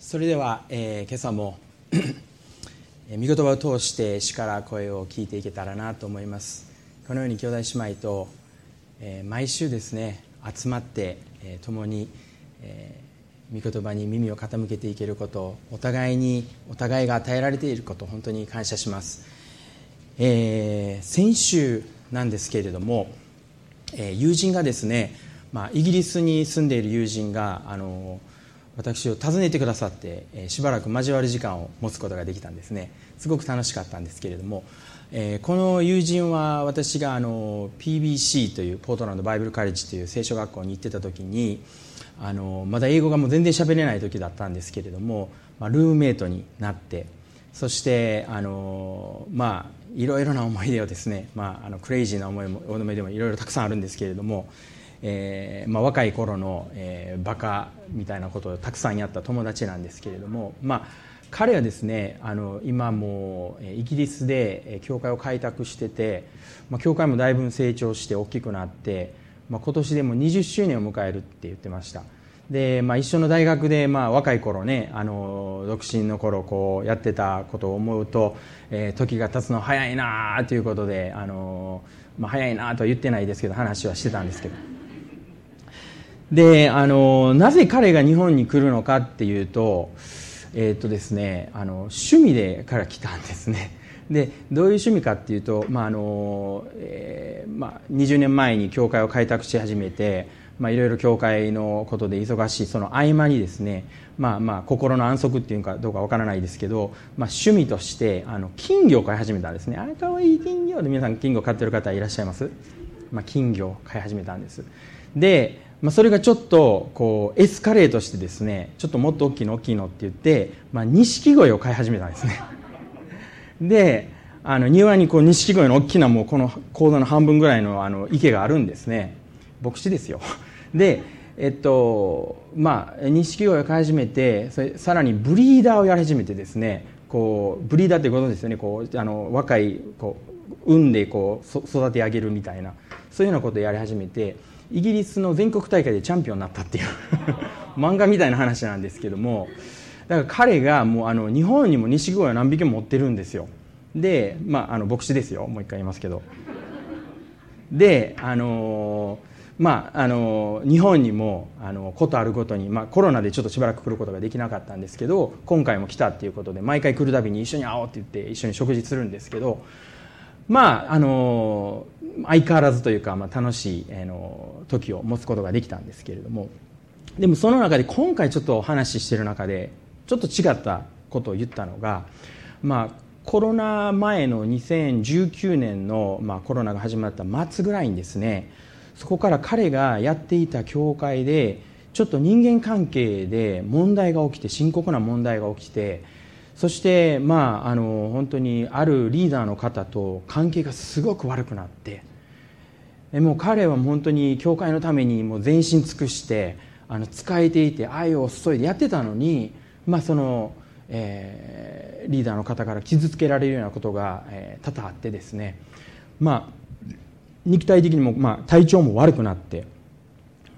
それでは、えー、今朝も御言葉を通して主から声を聞いていけたらなと思います。このように兄弟姉妹と、えー、毎週ですね集まって、えー、共に、えー、御言葉に耳を傾けていけることお互いにお互いが与えられていること本当に感謝します、えー、先週なんですけれども、えー、友人がですね、まあ、イギリスに住んでいる友人があの私を訪ねてくださって、しばらく交わる時間を持つことができたんですね。すごく楽しかったんですけれども、えこの友人は私があの PBC というポートランドバイブルカレッジという聖書学校に行ってた時にあのまだ英語がもう全然喋れない時だったんですけれども、まあ、ルームメイトになってそしてあのまあいろいろな思い出をですね、まあ、あのクレイジーな思いも思い出もいろいろたくさんあるんですけれどもえーまあ、若い頃の、えー、バカみたいなことをたくさんやった友達なんですけれども、まあ、彼はですねあの今もイギリスで教会を開拓してて、まあ、教会もだいぶ成長して大きくなって、まあ、今年でも20周年を迎えるって言ってましたで、まあ、一緒の大学で、まあ、若い頃ねあの独身の頃こうやってたことを思うと、えー、時が経つの早いなということであの、まあ、早いなとは言ってないですけど話はしてたんですけど。であのなぜ彼が日本に来るのかっていうと,、えーとですね、あの趣味でから来たんですね。でどういう趣味かっていうと、まああのえーまあ、20年前に教会を開拓し始めて、まあ、いろいろ教会のことで忙しいその合間にですね、まあまあ、心の安息っていうかどうかわからないですけど、まあ、趣味としてあの金魚を飼い始めたんですね。あれかわいい金魚で皆さん金魚飼ってる方いらっしゃいます、まあ、金魚を飼い始めたんです。でまあ、それがちょっとこうエスカレートしてですねちょっともっと大きいの大きいのって言って錦鯉を飼い始めたんですね。であの庭にこう錦鯉の大きなもうこの講座の半分ぐらいのあの池があるんですね。牧師ですよ。でえっとまあ錦鯉を飼い始めてそれさらにブリーダーをやり始めてですねこうブリーダーってことですよね。こうあの若いこう産んでこう育て上げるみたいなそういうようなことをやり始めてイギリスの全国大会でチャンピオンになったっていう 漫画みたいな話なんですけどもだから彼がもうあの日本にも錦鯉を何匹も持ってるんですよ。でまああの牧師ですよ。もう一回言いますけど。であのまああの日本にもあのことあるごとに、まあ、コロナでちょっとしばらく来ることができなかったんですけど今回も来たっていうことで毎回来るたびに一緒に会おうって言って一緒に食事するんですけどまああの相変わらずというか、まあ、楽しい、あの時を持つことができたんですけれども。でもその中で今回ちょっとお話ししてる中でちょっと違ったことを言ったのが、まあ、コロナ前の2019年の、まあ、コロナが始まった末ぐらいにですねそこから彼がやっていた教会でちょっと人間関係で問題が起きて深刻な問題が起きてそしてまああの本当にあるリーダーの方と関係がすごく悪くなってもう彼は本当に教会のためにもう全身尽くしてあの仕えていて愛を注いでやってたのに、まあそのえー、リーダーの方から傷つけられるようなことが、えー、多々あってですね、まあ、肉体的にも、まあ、体調も悪くなって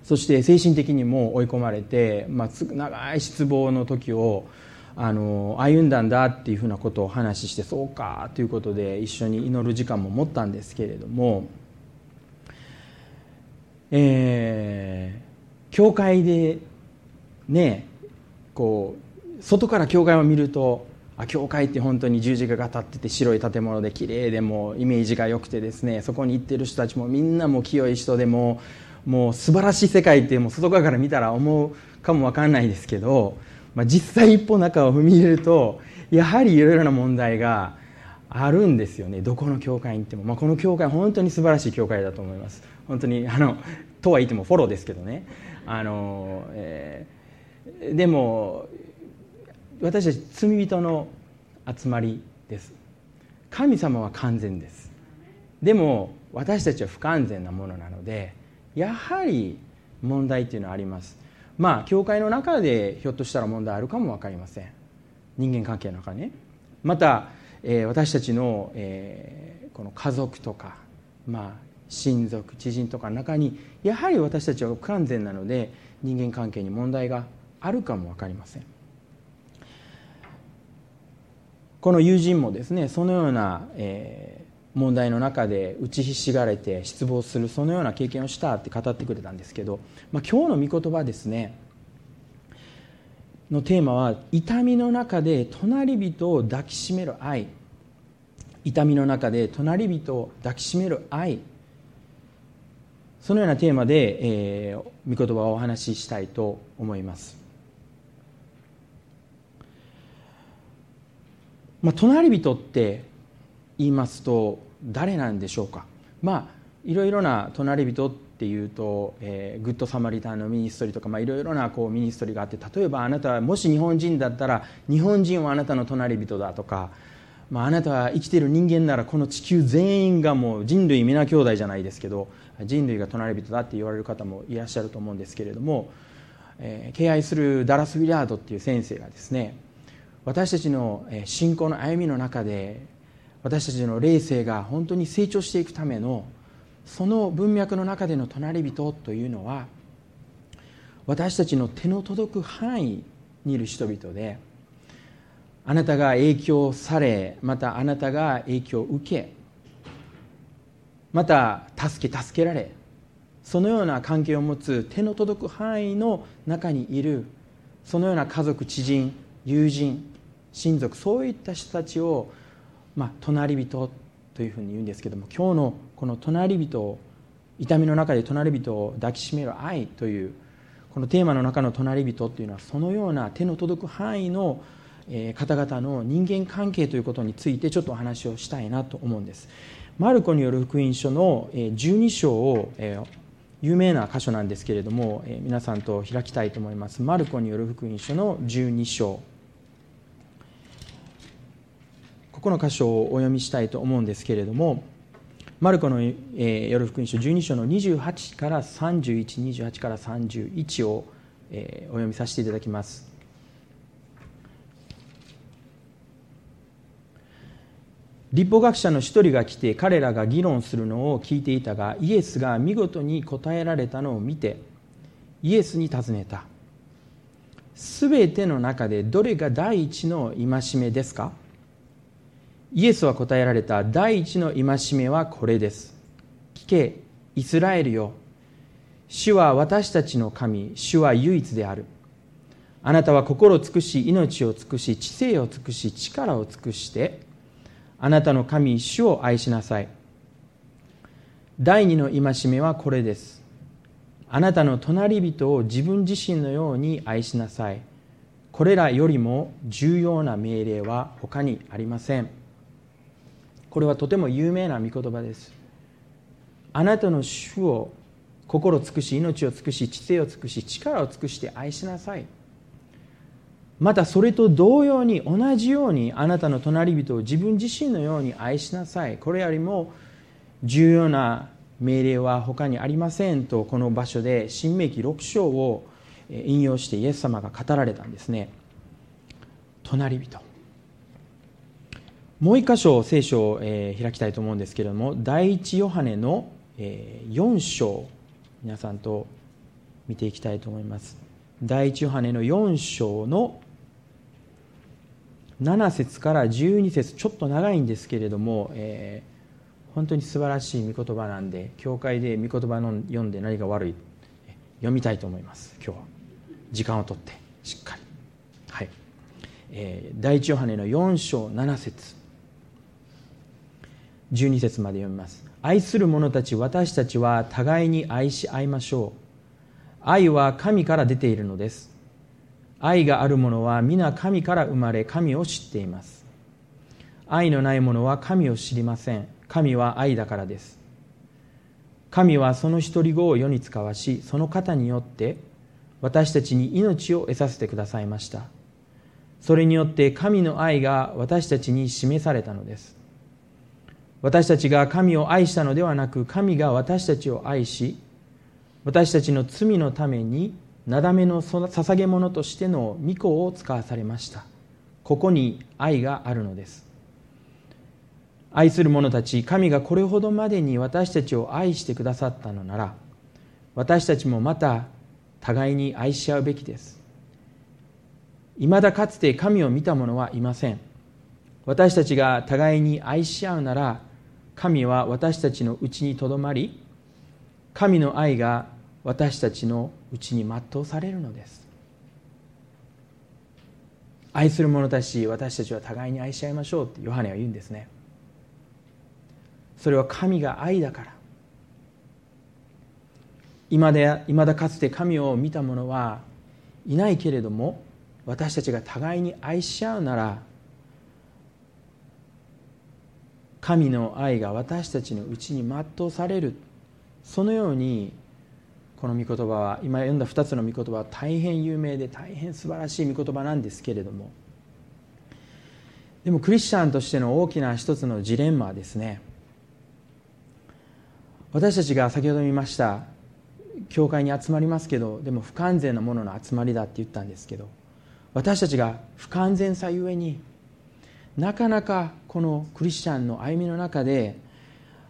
そして精神的にも追い込まれて、まあ、長い失望の時をあの歩んだんだっていうふうなことをお話してそうかということで一緒に祈る時間も持ったんですけれども、えー、教会でねこう外から教会を見るとあ教会って本当に十字架が立ってて白い建物で綺麗でもイメージが良くてですねそこに行ってる人たちもみんなも清い人でももう素晴らしい世界ってもう外側から見たら思うかも分かんないですけどまあ、実際一歩中を踏み入れるとやはりいろいろな問題があるんですよね。どこの教会に行っても、まあ、この教会本当に素晴らしい教会だと思います。本当にあのとは言ってもフォローですけどね。あの、えー、でも私たち罪人の集まりです。神様は完全です。でも私たちは不完全なものなのでやはり問題っていうのはあります。まあ教会の中でひょっとしたら問題あるかも分かりません。人間関係の中ね。また、えー、私たちの、えー、この家族とか、まあ、親族知人とかの中にやはり私たちは不完全なので人間関係に問題があるかも分かりません。この友人もですねそのような、えー問題の中で打ちひしがれて失望するそのような経験をしたって語ってくれたんですけど、まあ、今日の御言葉ですねのテーマは痛みの中で隣人を抱きしめる愛。痛みの中で隣人を抱きしめる愛。そのようなテーマで、えー、御言葉をお話ししたいと思います、まあ、隣人って言いますと誰なんでしょうか？まあいろいろな隣人っていうと、えー、 Good Samaritan の ministry とか、まあ、いろいろなこう ministry があって例えばあなたはもし日本人だったら日本人はあなたの隣人だとか、まあ、あなたは生きている人間ならこの地球全員がもう人類皆兄弟じゃないですけど人類が隣人だって言われる方もいらっしゃると思うんですけれども、えー、敬愛するダラス・ウィラードっていう先生がですね私たちの信仰の歩みの中で私たちの霊性が本当に成長していくためのその文脈の中での隣人というのは私たちの手の届く範囲にいる人々であなたが影響されまたあなたが影響を受けまた助け助けられそのような関係を持つ手の届く範囲の中にいるそのような家族知人友人親族そういった人たちを、まあ、隣人というふうに言うんですけども今日のこの隣人を痛みの中で隣人を抱きしめる愛というこのテーマの中の隣人というのはそのような手の届く範囲の方々の人間関係ということについてちょっとお話をしたいなと思うんです。マルコによる福音書の12章を有名な箇所なんですけれども皆さんと開きたいと思います。マルコによる福音書の12章この箇所をお読みしたいと思うんですけれどもマルコの、えー、夜福音書12章の28から3128から31を、えー、お読みさせていただきます。立法学者の一人が来て彼らが議論するのを聞いていたがイエスが見事に答えられたのを見てイエスに尋ねた。すべての中でどれが第一の戒めですか？イエスは答えられた第一の戒めはこれです。聞け、イスラエルよ。主は私たちの神、主は唯一である。あなたは心を尽くし、命を尽くし、知性を尽くし、力を尽くして、あなたの神、主を愛しなさい。第二の戒めはこれです。あなたの隣人を自分自身のように愛しなさい。これらよりも重要な命令は他にありません。これはとても有名な御言葉です。あなたの主を心を尽くし命を尽くし知性を尽くし力を尽くして愛しなさい。またそれと同様に同じようにあなたの隣人を自分自身のように愛しなさい。これよりも重要な命令は他にありませんとこの場所で新明記6章を引用してイエス様が語られたんですね。隣人。もう一箇所聖書を、えー、開きたいと思うんですけれども第一ヨハネの、えー、4章皆さんと見ていきたいと思います。第一ヨハネの4章の7節から12節ちょっと長いんですけれども、えー、本当に素晴らしい御言葉なんで教会で御言葉の読んで何が悪い読みたいと思います今日は。時間をとってしっかり。はい、えー、第一ヨハネの4章7節。12節まで読みます。愛する者たち私たちは互いに愛し合いましょう。愛は神から出ているのです。愛がある者は皆神から生まれ神を知っています。愛のない者は神を知りません。神は愛だからです。神はその独り子を世に使わしその方によって私たちに命を得させてくださいました。それによって神の愛が私たちに示されたのです。私たちが神を愛したのではなく神が私たちを愛し私たちの罪のためになだめの捧げ物としての御子を使わされました。ここに愛があるのです。愛する者たち神がこれほどまでに私たちを愛してくださったのなら私たちもまた互いに愛し合うべきです。いまだかつて神を見た者はいません。私たちが互いに愛し合うなら神は私たちのうちにとどまり神の愛が私たちのうちに全うされるのです。愛する者たち私たちは互いに愛し合いましょうってヨハネは言うんですね。それは神が愛だから。今で未だかつて神を見た者はいないけれども私たちが互いに愛し合うなら神の愛が私たちのうちに全うされる。そのようにこの御言葉は今読んだ2つの御言葉は大変有名で大変素晴らしい御言葉なんですけれども。でもクリスチャンとしての大きな一つのジレンマはですね。私たちが先ほど見ました教会に集まりますけどでも不完全なものの集まりだって言ったんですけど私たちが不完全さゆえになかなかこのクリスチャンの歩みの中で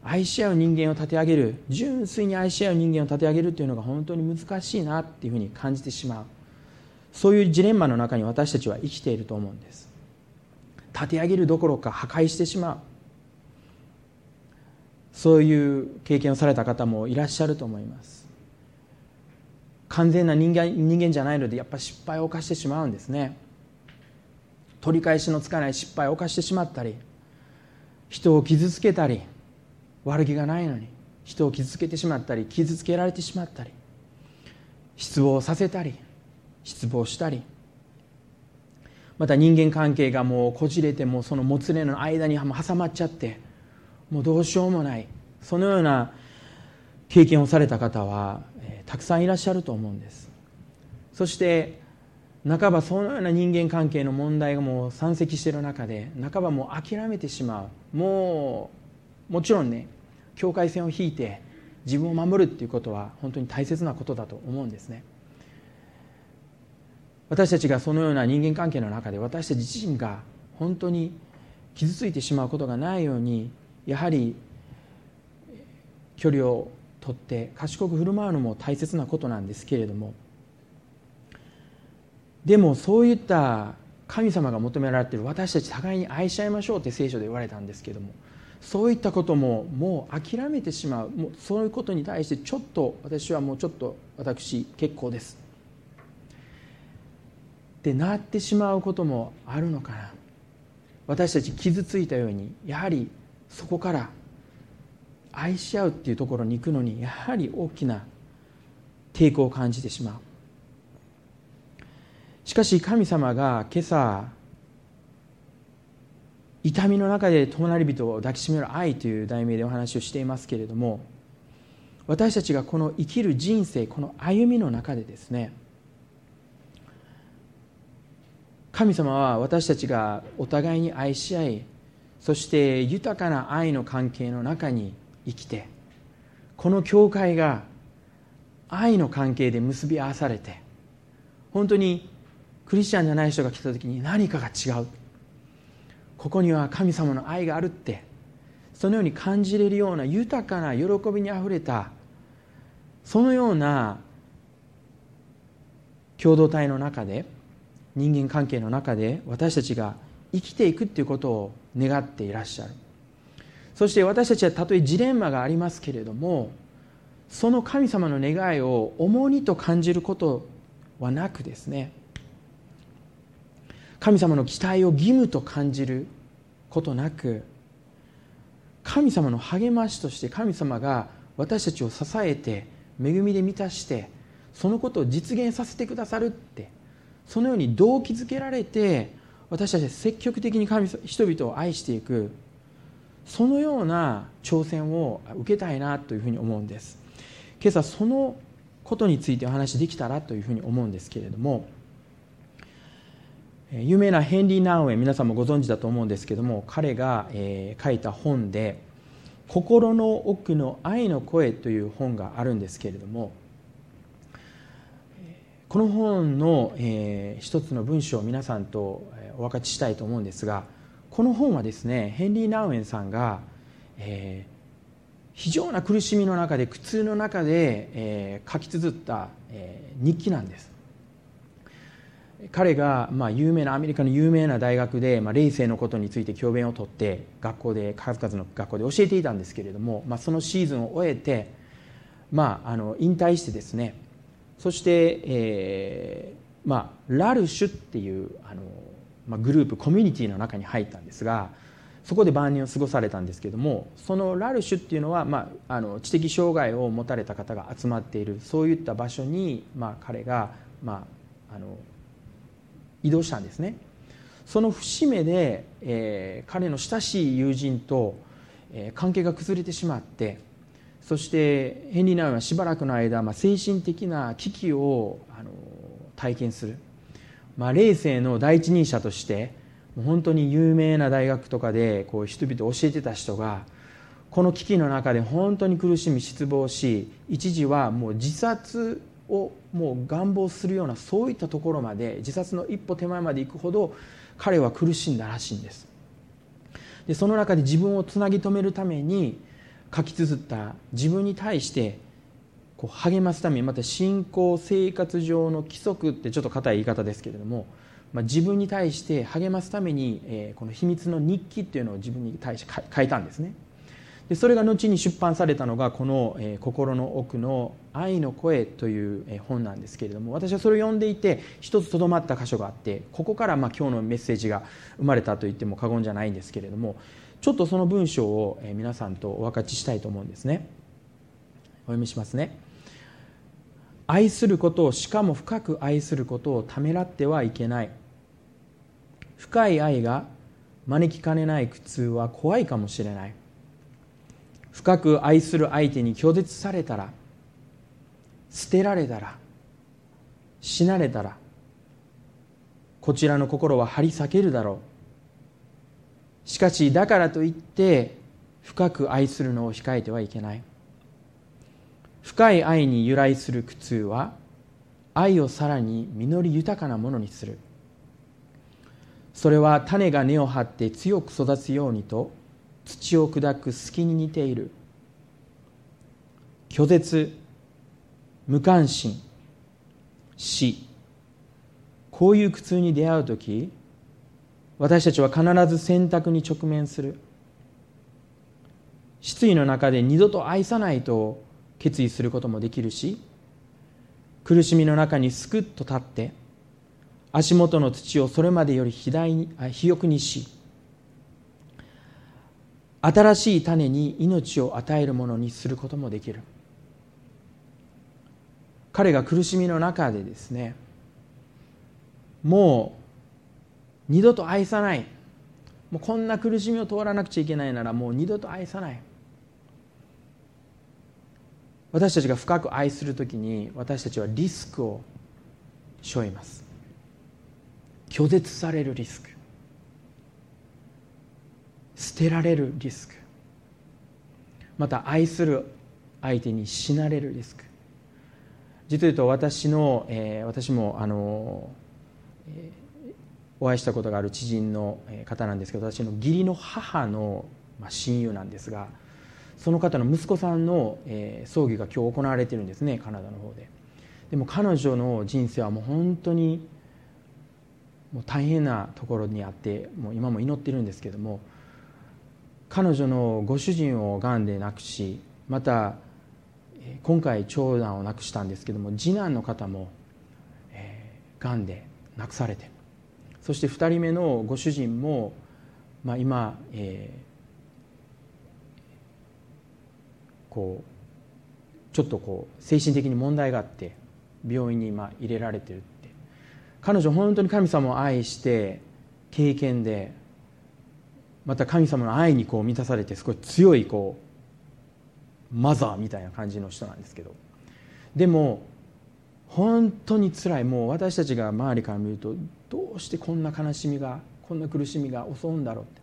愛し合う人間を立て上げる純粋に愛し合う人間を立て上げるというのが本当に難しいなっていうふうに感じてしまう。そういうジレンマの中に私たちは生きていると思うんです。立て上げるどころか破壊してしまう。そういう経験をされた方もいらっしゃると思います。完全な人間人間じゃないのでやっぱ失敗を犯してしまうんですね。取り返しのつかない失敗を犯してしまったり人を傷つけたり悪気がないのに人を傷つけてしまったり傷つけられてしまったり失望させたり失望したりまた人間関係がもうこじれてもそのもつれの間に挟まっちゃってもうどうしようもないそのような経験をされた方は、えー、たくさんいらっしゃると思うんです。そして半ばそのような人間関係の問題がもう山積している中で半ばもう諦めてしまう。もうもちろんね境界線を引いて自分を守るっていうことは本当に大切なことだと思うんですね。私たちがそのような人間関係の中で私たち自身が本当に傷ついてしまうことがないようにやはり距離をとって賢く振る舞うのも大切なことなんですけれどもでもそういった神様が求められている私たち互いに愛し合いましょうって聖書で言われたんですけどもそういったことももう諦めてしまうもうそういうことに対してちょっと私はもうちょっと私結構です。ってなってしまうこともあるのかな。私たち傷ついたようにやはりそこから愛し合うっていうところに行くのにやはり大きな抵抗を感じてしまう。しかし神様が今朝痛みの中で隣人を抱きしめる愛という題名でお話をしていますけれども私たちがこの生きる人生この歩みの中でですね神様は私たちがお互いに愛し合いそして豊かな愛の関係の中に生きてこの教会が愛の関係で結び合わされて本当にクリスチャンじゃない人が来た時に何かが違う。ここには神様の愛があるって。そのように感じれるような豊かな喜びにあふれた。そのような共同体の中で人間関係の中で私たちが生きていくっていうことを願っていらっしゃる。そして私たちはたとえジレンマがありますけれどもその神様の願いを重荷と感じることはなくですね神様の期待を義務と感じることなく神様の励ましとして神様が私たちを支えて恵みで満たしてそのことを実現させてくださるってそのように動機づけられて私たちは積極的に神人々を愛していくそのような挑戦を受けたいなというふうに思うんです。今朝そのことについてお話できたらというふうに思うんですけれども有名なヘンリー・ナウエン皆さんもご存知だと思うんですけども彼が、え書いた本で「心の奥の愛の声」という本があるんですけれどもこの本の、えー、一つの文章を皆さんとお分かちしたいと思うんですがこの本はですねヘンリー・ナウエンさんが、えー、非常な苦しみの中で苦痛の中で、えー、書き綴った、えー、日記なんです。彼がまあ有名なアメリカの有名な大学で、まあ、霊性のことについて教鞭をとって学校で数々の学校で教えていたんですけれども、まあ、そのシーズンを終えて、まあ、あの引退してですねそして、えーまあ、ラルシュっていうあの、まあ、グループコミュニティの中に入ったんですがそこで晩年を過ごされたんですけどもそのラルシュっていうのは、まあ、あの知的障害を持たれた方が集まっているそういった場所に、まあ、彼が、まあ、あの移動したんですね。その節目で、えー、彼の親しい友人と、えー、関係が崩れてしまってそしてヘンリー・ナウはしばらくの間、まあ、精神的な危機をあの体験する、まあ、霊性の第一人者としてもう本当に有名な大学とかでこう人々を教えてた人がこの危機の中で本当に苦しみ失望し一時はもう自殺をもう願望するようなそういったところまで自殺の一歩手前まで行くほど彼は苦しんだらしいんです。でその中で自分をつなぎ止めるために書き綴った自分に対してこう励ますためにまた信仰生活上の規則ってちょっと硬い言い方ですけれども、まあ、自分に対して励ますために、えー、この秘密の日記っていうのを自分に対して書いたんですね。それが後に出版されたのがこの、「心の奥の愛の声」という本なんですけれども私はそれを読んでいて一つとどまった箇所があってここからまあ今日のメッセージが生まれたと言っても過言じゃないんですけれどもちょっとその文章を皆さんとお分かちしたいと思うんですね。お読みしますね。愛することをしかも深く愛することをためらってはいけない。深い愛が招きかねない苦痛は怖いかもしれない。深く愛する相手に拒絶されたら捨てられたら死なれたらこちらの心は張り裂けるだろう。しかしだからといって深く愛するのを控えてはいけない。深い愛に由来する苦痛は愛をさらに実り豊かなものにする。それは種が根を張って強く育つようにと土を砕く隙に似ている。拒絶無関心死。こういう苦痛に出会う時私たちは必ず選択に直面する。失意の中で二度と愛さないと決意することもできるし苦しみの中にすくっと立って足元の土をそれまでより肥大に肥沃にし新しい種に命を与えるものにすることもできる。彼が苦しみの中でですねもう二度と愛さない。もうこんな苦しみを通らなくちゃいけないならもう二度と愛さない。私たちが深く愛するときに私たちはリスクを背負います。拒絶されるリスク。捨てられるリスク。また愛する相手に死なれるリスク。実を言うと私の、えー、私もあの、えー、お会いしたことがある知人の方なんですけど私の義理の母の、まあ、親友なんですがその方の息子さんの、えー、葬儀が今日行われてるんですねカナダの方で。でも彼女の人生はもう本当にもう大変なところにあってもう今も祈ってるんですけども彼女のご主人をがんで亡くしまた今回長男を亡くしたんですけども次男の方もがんで亡くされてそして2人目のご主人も、まあ、今、えー、こうちょっとこう精神的に問題があって病院に今入れられてるって。彼女本当に神様を愛して経験でまた神様の愛にこう満たされて少し強いこうマザーみたいな感じの人なんですけど。でも本当につらい。もう私たちが周りから見るとどうしてこんな悲しみがこんな苦しみが襲うんだろうって。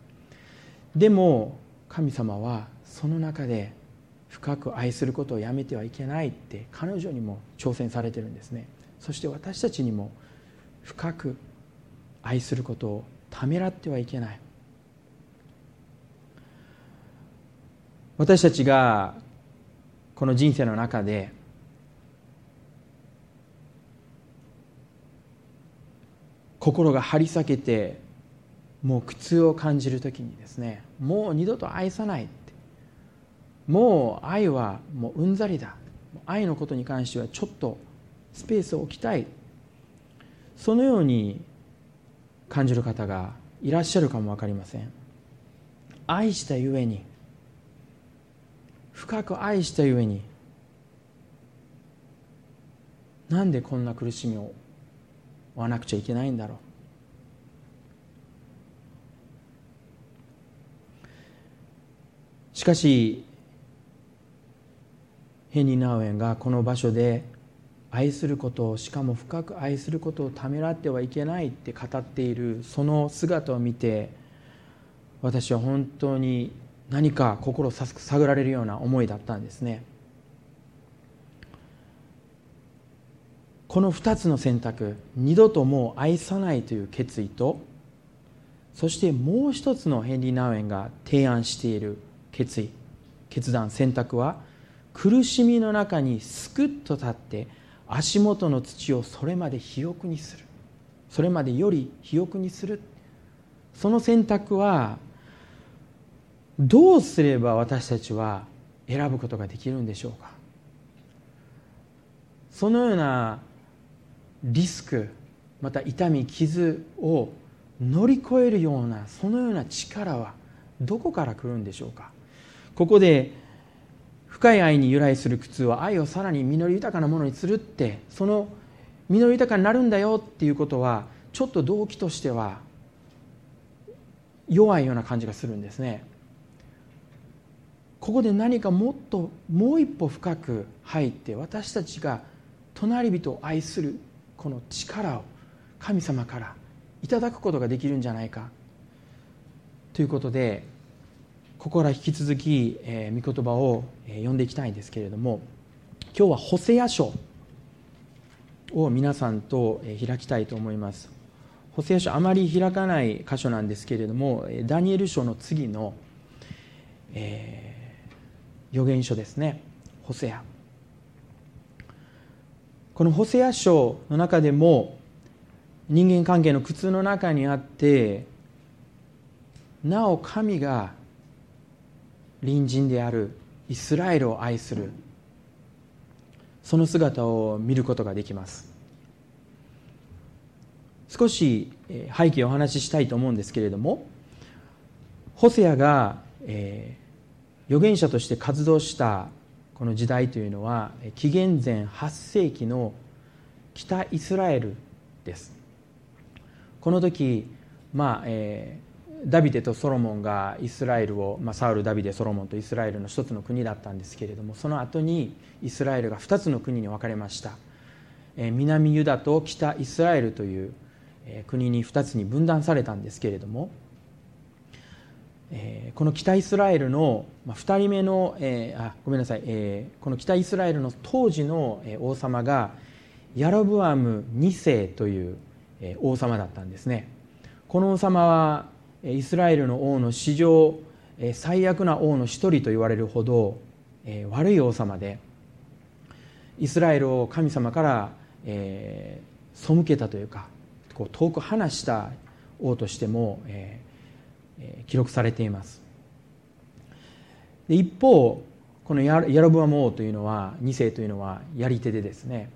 でも神様はその中で深く愛することをやめてはいけないって彼女にも挑戦されてるんですね。そして私たちにも深く愛することをためらってはいけない。私たちがこの人生の中で心が張り裂けてもう苦痛を感じる時にですねもう二度と愛さないもう愛はもううんざりだ。愛のことに関してはちょっとスペースを置きたい。そのように感じる方がいらっしゃるかも分かりません。愛したゆえに深く愛したゆえになんでこんな苦しみを負わなくちゃいけないんだろう。しかしヘニー・ナウエンがこの場所で愛することをしかも深く愛することをためらってはいけないって語っているその姿を見て私は本当に何か心を探られるような思いだったんですね。この2つの選択二度ともう愛さないという決意とそしてもう一つのヘンリー・ナウエンが提案している決意決断選択は苦しみの中にすくっと立って足元の土をそれまで肥沃にする。それまでより肥沃にする。その選択はどうすれば私たちは選ぶことができるんでしょうか？そのようなリスクまた痛み傷を乗り越えるようなそのような力はどこから来るんでしょうか？ここで深い愛に由来する苦痛は愛をさらに実り豊かなものにするってその実り豊かになるんだよっていうことはちょっと動機としては弱いような感じがするんですね。ここで何かもっともう一歩深く入って私たちが隣人を愛するこの力を神様からいただくことができるんじゃないか。ということでここから引き続き、えー、御言葉を、えー、読んでいきたいんですけれども今日はホセア書を皆さんと、えー、開きたいと思います。ホセア書あまり開かない箇所なんですけれどもダニエル書の次の、えー、預言書ですね。ホセア。このホセア書の中でも人間関係の苦痛の中にあってなお神が隣人であるイスラエルを愛するその姿を見ることができます。少し背景をお話ししたいと思うんですけれどもホセアが、えー、預言者として活動したこの時代というのは紀元前8世紀の北イスラエルです。この時まあ、えーダビデとソロモンがイスラエルを、まあ、サウルダビデソロモンとイスラエルの一つの国だったんですけれどもその後にイスラエルが二つの国に分かれました、えー、南ユダと北イスラエルという、えー、国に二つに分断されたんですけれども、えー、この北イスラエルの、まあ、2人目の、えー、あごめんなさい、えー、この北イスラエルの当時の王様がヤロブアム2世という王様だったんですね。この王様はイスラエルの王の史上最悪な王の一人と言われるほど悪い王様でイスラエルを神様から背けたというかこう遠く離した王としても記録されています。で一方このヤロブアム王というのは2世というのはやり手でですね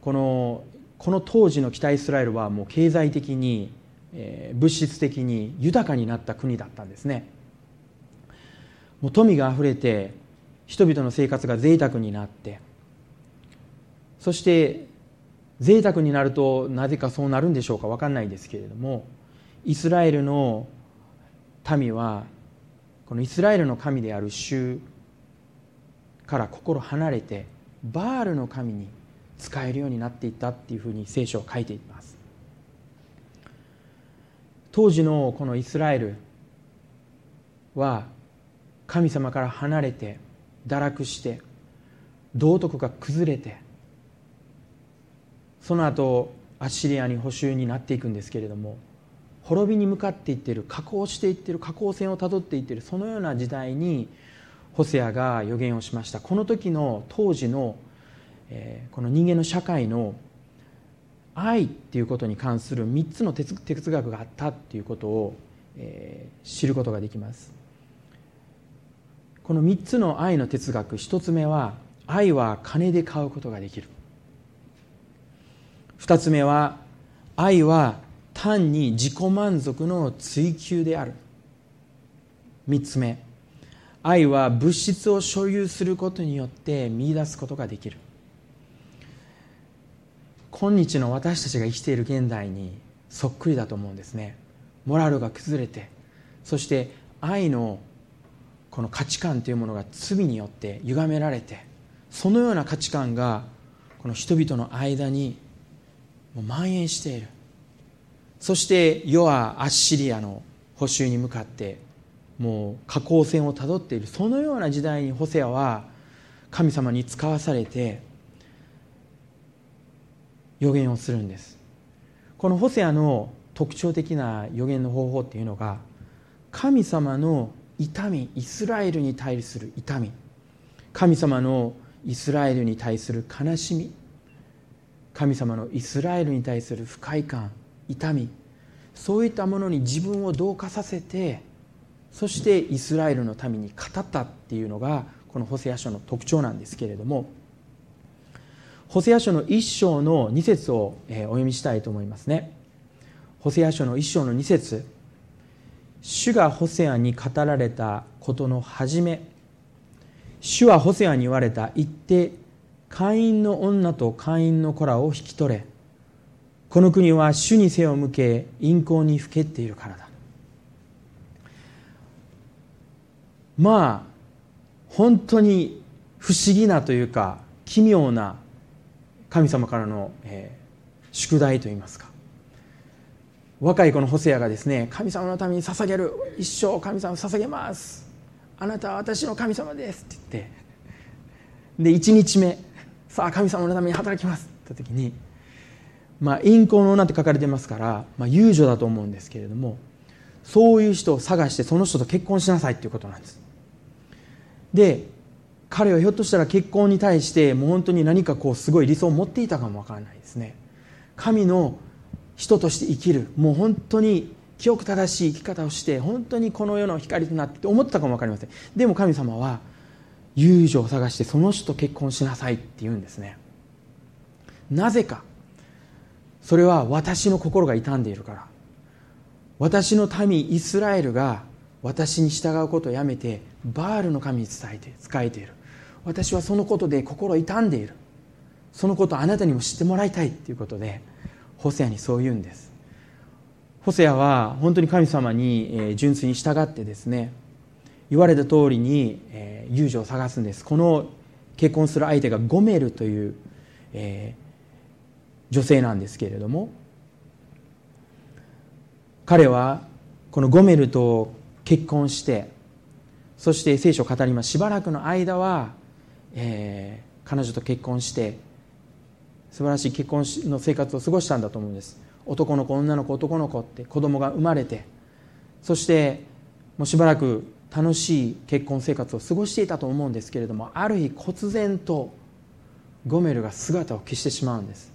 このこの当時の北イスラエルはもう経済的にえ物質的に豊かになった国だったんですね。もう富があふれて人々の生活が贅沢になってそして贅沢になるとなぜかそうなるんでしょうか分かんないですけれどもイスラエルの民はこのイスラエルの神である主から心離れてバールの神に使えるようになっていったっていうふうに聖書を書いています。当時のこのイスラエルは神様から離れて堕落して道徳が崩れてその後アッシリアに捕囚になっていくんですけれども滅びに向かっていってる加工していってる下降線をたどっていってるそのような時代にホセアが予言をしました。この時の当時の、えー、この人間の社会の愛っていうことに関する3つの哲学があったっていうことを、えー、知ることができます。この3つの愛の哲学1つ目は愛は金で買うことができる。2つ目は愛は単に自己満足の追求である。3つ目。愛は物質を所有することによって見出すことができる。今日の私たちが生きている現代にそっくりだと思うんですね。モラルが崩れてそして愛のこの価値観というものが罪によって歪められてそのような価値観がこの人々の間にもう蔓延している。そして世はアッシリアの補修に向かってもう下降線をたどっている。そのような時代にホセアは神様に使わされて予言をするんです。このホセアの特徴的な予言の方法っていうのが神様の痛みイスラエルに対する痛み。神様のイスラエルに対する悲しみ。神様のイスラエルに対する不快感。痛みそういったものに自分を同化させてそしてイスラエルのために語ったっていうのがこのホセア書の特徴なんですけれどもホセア書の一章の二節をお読みしたいと思いますね。ホセア書の一章の二節主がホセアに語られたことの始め主はホセアに言われた。言って会員の女と会員の子らを引き取れ。この国は主に背を向け陰行にふけっているからだ。まあ本当に不思議なというか奇妙な神様からの、えー、宿題といいますか。若い子のホセアがですね神様のために捧げる一生神様を捧げます。あなたは私の神様ですって言って。で1日目さあ神様のために働きますって時にまあ陰行の女って書かれてますから、まあ、遊女だと思うんですけれどもそういう人を探してその人と結婚しなさいっていうことなんです。で彼はひょっとしたら結婚に対してもう本当に何かこうすごい理想を持っていたかもわからないですね。神の人として生きるもう本当に清く正しい生き方をして本当にこの世の光となって思ってたかも分かりません。でも神様は友情を探してその人と結婚しなさいって言うんですね。なぜか。それは私の心が傷んでいるから。私の民イスラエルが私に従うことをやめてバールの神に伝えて仕えている。私はそのことで心傷んでいる。そのことをあなたにも知ってもらいたいっていうことでホセアにそう言うんです。ホセアは本当に神様に純粋に従ってですね言われた通りに友情を探すんです。この結婚する相手がゴメルという、え女性なんですけれども彼はこのゴメルと結婚してそして聖書を語ります。しばらくの間は、えー、彼女と結婚して素晴らしい結婚の生活を過ごしたんだと思うんです。男の子女の子男の子って子供が生まれてそしてもうしばらく楽しい結婚生活を過ごしていたと思うんですけれどもある日忽然とゴメルが姿を消してしまうんです。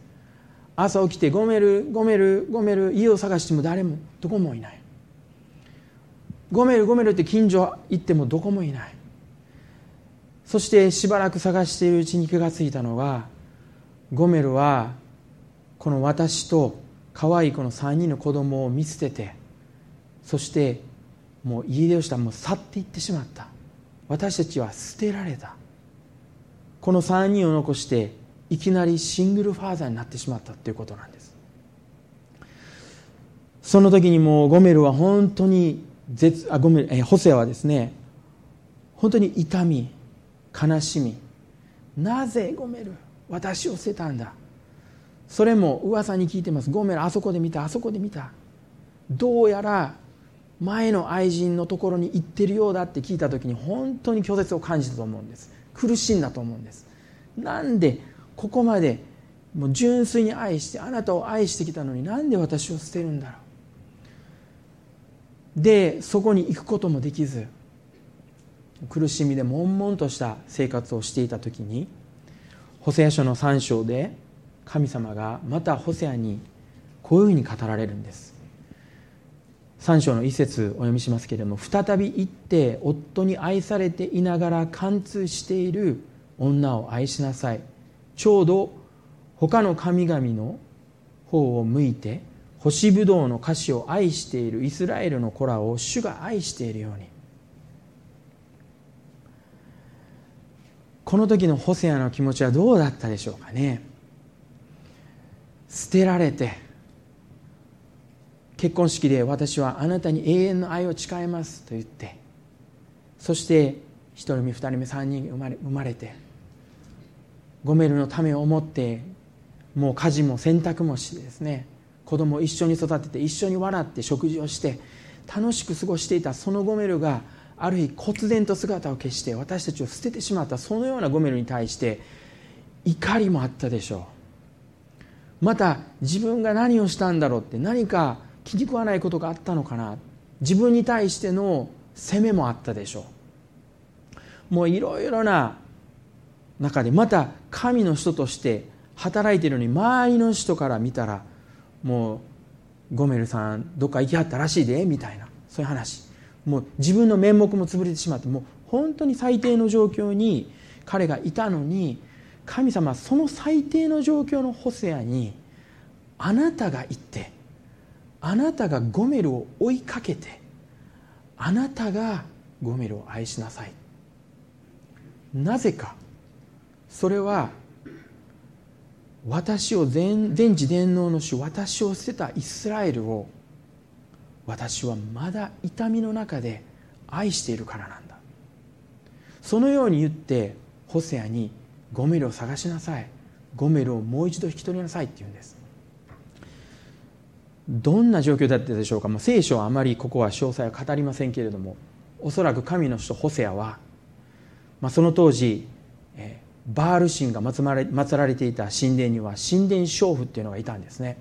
朝起きてゴメルゴメルゴメル家を探しても誰もどこもいないゴメルゴメルって近所行ってもどこもいない。そしてしばらく探しているうちに気がついたのがゴメルはこの私と可愛いこの3人の子供を見捨ててそしてもう家出をしたもう去っていってしまった。私たちは捨てられた。この3人を残していきなりシングルファーザーになってしまったということなんです。その時にもうゴメルは本当に絶あゴメルえホセはですね本当に痛み悲しみなぜゴメル私を捨てたんだ？それも噂に聞いてます。ごめんあそこで見たあそこで見た。どうやら前の愛人のところに行ってるようだって聞いた時に本当に拒絶を感じたと思うんです。苦しんだと思うんです。なんでここまでもう純粋に愛してあなたを愛してきたのになんで私を捨てるんだろう。でそこに行くこともできず苦しみで悶々とした生活をしていた時にホセア書の3章で神様がまたホセアにこういうふうに語られるんです。3章の一節お読みしますけれども再び行って夫に愛されていながら貫通している女を愛しなさい。ちょうど他の神々の方を向いて干しぶどうの歌詞を愛しているイスラエルの子らを主が愛しているように。この時のホセアの気持ちはどうだったでしょうかね。捨てられて結婚式で私はあなたに永遠の愛を誓いますと言ってそして1人目2人目3人生まれ生まれてゴメルのためを思ってもう家事も洗濯もしてですね子供を一緒に育てて一緒に笑って食事をして楽しく過ごしていたそのゴメルがある日忽然と姿を消して私たちを捨ててしまったそのようなゴメルに対して怒りもあったでしょう。また自分が何をしたんだろうって何か気に食わないことがあったのかな。自分に対しての責めもあったでしょう。もういろいろな中でまた神の人として働いているのに周りの人から見たらもうゴメルさんどっか行きはったらしいでみたいなそういう話。もう自分の面目も潰れてしまってもう本当に最低の状況に彼がいたのに神様その最低の状況のホセアにあなたが行ってあなたがゴメルを追いかけてあなたがゴメルを愛しなさい。なぜかそれは私を全全知全能の主私を捨てたイスラエルを私はまだ痛みの中で愛しているからなんだ。そのように言ってホセアにゴメルを探しなさい。ゴメルをもう一度引き取りなさいって言うんです。どんな状況だったでしょうか。もう聖書はあまりここは詳細は語りませんけれども。おそらく神の人ホセアは、まあ、その当時、えー、バール神が祀られていた神殿には神殿娼婦っていうのがいたんですね。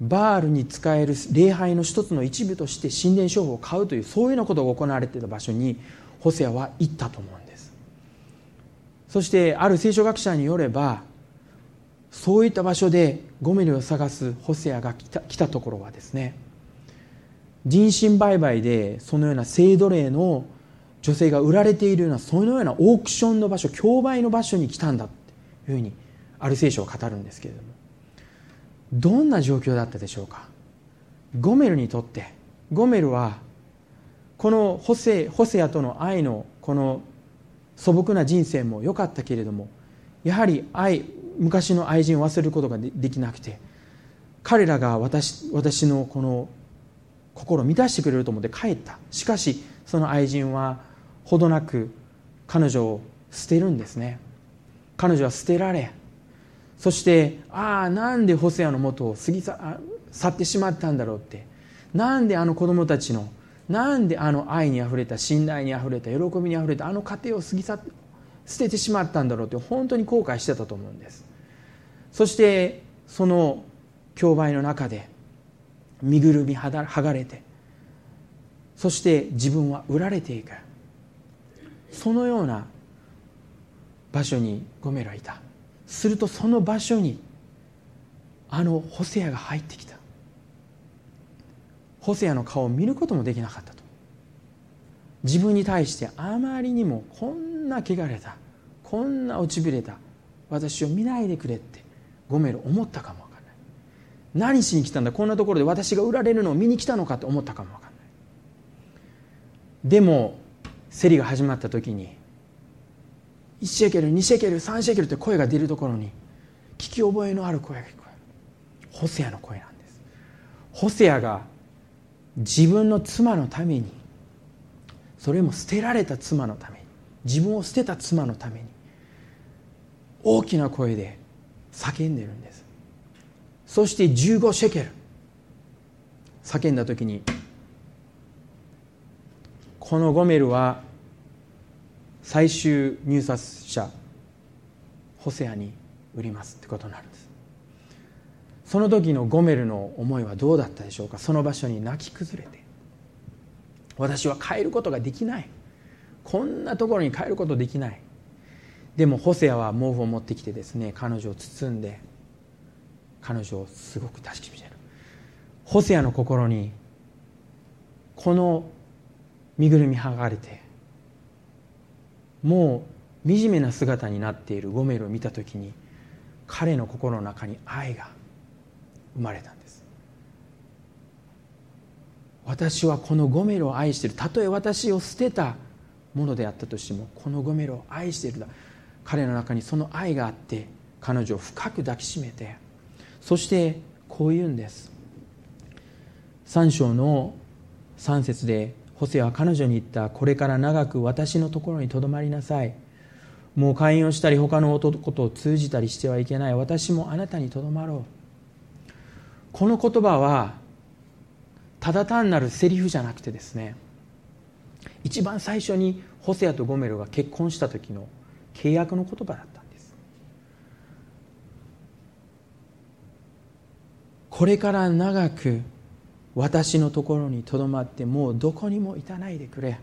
バールに使える礼拝の一つの一部として神殿娼婦を買うというそういうようなことが行われていた場所にホセアは行ったと思うんです。そしてある聖書学者によればそういった場所でゴメルを探すホセアが来た来たところはですね人身売買でそのような性奴隷の女性が売られているようなそのようなオークションの場所競売の場所に来たんだというふうにある聖書を語るんですけれども。どんな状況だったでしょうか？ゴメルにとってゴメルはこのホセホセアとの愛のこの素朴な人生も良かったけれどもやはり愛昔の愛人を忘れることができなくて彼らが私私のこの心を満たしてくれると思って帰った。しかしその愛人はほどなく彼女を捨てるんですね。彼女は捨てられそしてああなんでホセアのもとを過ぎ去ってしまったんだろうって。なんであの子供たちのなんであの愛にあふれた信頼にあふれた喜びにあふれたあの家庭を過ぎ去って捨ててしまったんだろうって本当に後悔してたと思うんです。そしてその競売の中で身ぐるみ剥がれてそして自分は売られていく。そのような場所にゴメルはいた。するとその場所にあのホセアが入ってきた。ホセアの顔を見ることもできなかったと。自分に対してあまりにもこんな汚れたこんな落ちびれた私を見ないでくれってゴメル思ったかもわかんない。何しに来たんだこんなところで私が売られるのを見に来たのかと思ったかもわかんない。でも競りが始まった時に1シェケル2シェケル3シェケルって声が出るところに聞き覚えのある声が聞こえる。ホセアの声なんです。ホセアが自分の妻のためにそれも捨てられた妻のために自分を捨てた妻のために大きな声で叫んでるんです。そして15シェケル叫んだ時にこのゴメルは最終入札者ホセアに売りますってことになるんです。その時のゴメルの思いはどうだったでしょうか？その場所に泣き崩れて。私は帰ることができない。こんなところに帰ることできない。でもホセアは毛布を持ってきてですね彼女を包んで彼女をすごく抱きしめてる。ホセアの心にこの身ぐるみ剥がれてもう惨めな姿になっているゴメルを見た時に彼の心の中に愛が生まれたんです。私はこのゴメルを愛している。たとえ私を捨てたものであったとしてもこのゴメルを愛しているだ。彼の中にその愛があって彼女を深く抱きしめてそしてこう言うんです。3章の3節でホセは彼女に言ったこれから長く私のところにとどまりなさい。もう会員をしたり他の男と通じたりしてはいけない。私もあなたにとどまろう。この言葉はただ単なるセリフじゃなくてですね。一番最初にホセアとゴメルが結婚した時の契約の言葉だったんです。これから長く私のところにとどまってもうどこにも行かないでくれ。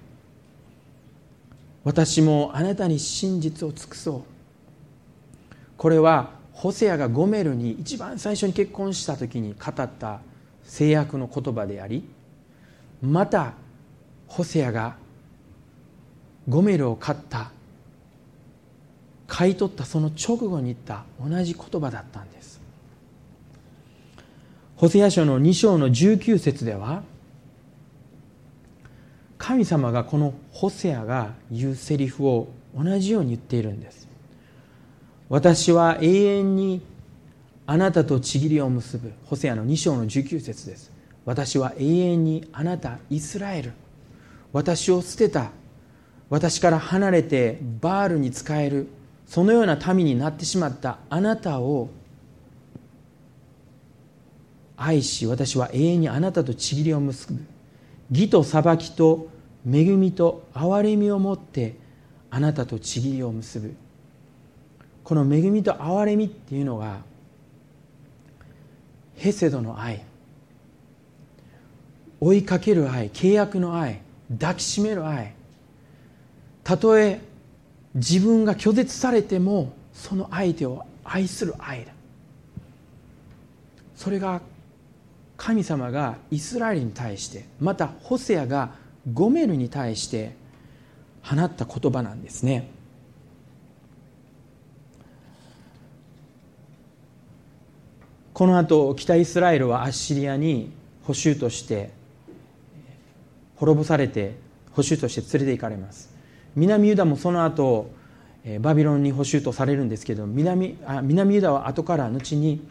私もあなたに真実を尽くそう。これはホセアがゴメルに一番最初に結婚した時に語った制約の言葉でありまたホセアがゴメルを買った買い取ったその直後に言った同じ言葉だったんです。ホセア書の2章の19節では神様がこのホセアが言うセリフを同じように言っているんです。私は永遠にあなたとちぎりを結ぶホセアの2章の19節です。私は永遠にあなたイスラエル。私を捨てた。私から離れてバールに仕える。そのような民になってしまったあなたを愛し私は永遠にあなたとちぎりを結ぶ。義と裁きと恵みと憐れみをもってあなたとちぎりを結ぶ。この恵みと憐れみっていうのがヘセドの愛。追いかける愛契約の愛抱きしめる愛。たとえ自分が拒絶されてもその相手を愛する愛だ。それが神様がイスラエルに対してまたホセアがゴメルに対して放った言葉なんですね。この後北イスラエルはアッシリアに捕囚として滅ぼされて捕囚として連れて行かれます。南ユダもその後バビロンに捕囚とされるんですけど南あ南ユダは後から後に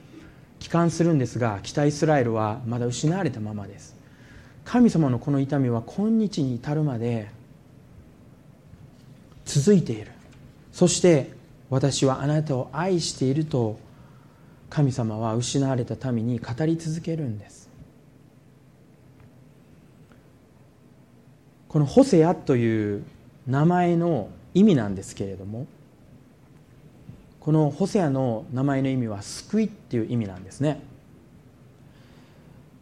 帰還するんですが北イスラエルはまだ失われたままです。神様のこの痛みは今日に至るまで続いている。そして私はあなたを愛していると神様は失われた民に語り続けるんです。このホセアという名前の意味なんですけれどもこのホセアの名前の意味は救いっていう意味なんですね。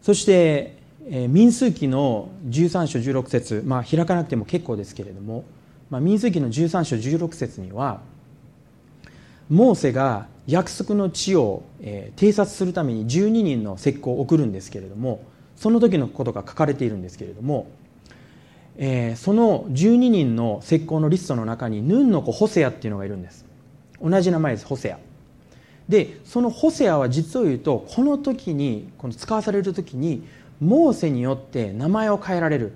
そして民数記の13章16節まあ開かなくても結構ですけれども、まあ、民数記の13章16節にはモーセが約束の地を、え偵察するために12人の石膏を送るんですけれどもその時のことが書かれているんですけれどもえ、その12人の石膏のリストの中にヌンの子ホセアっていうのがいるんです。同じ名前ですホセア。でそのホセアは実を言うとこの時にこの使わされる時にモーセによって名前を変えられる。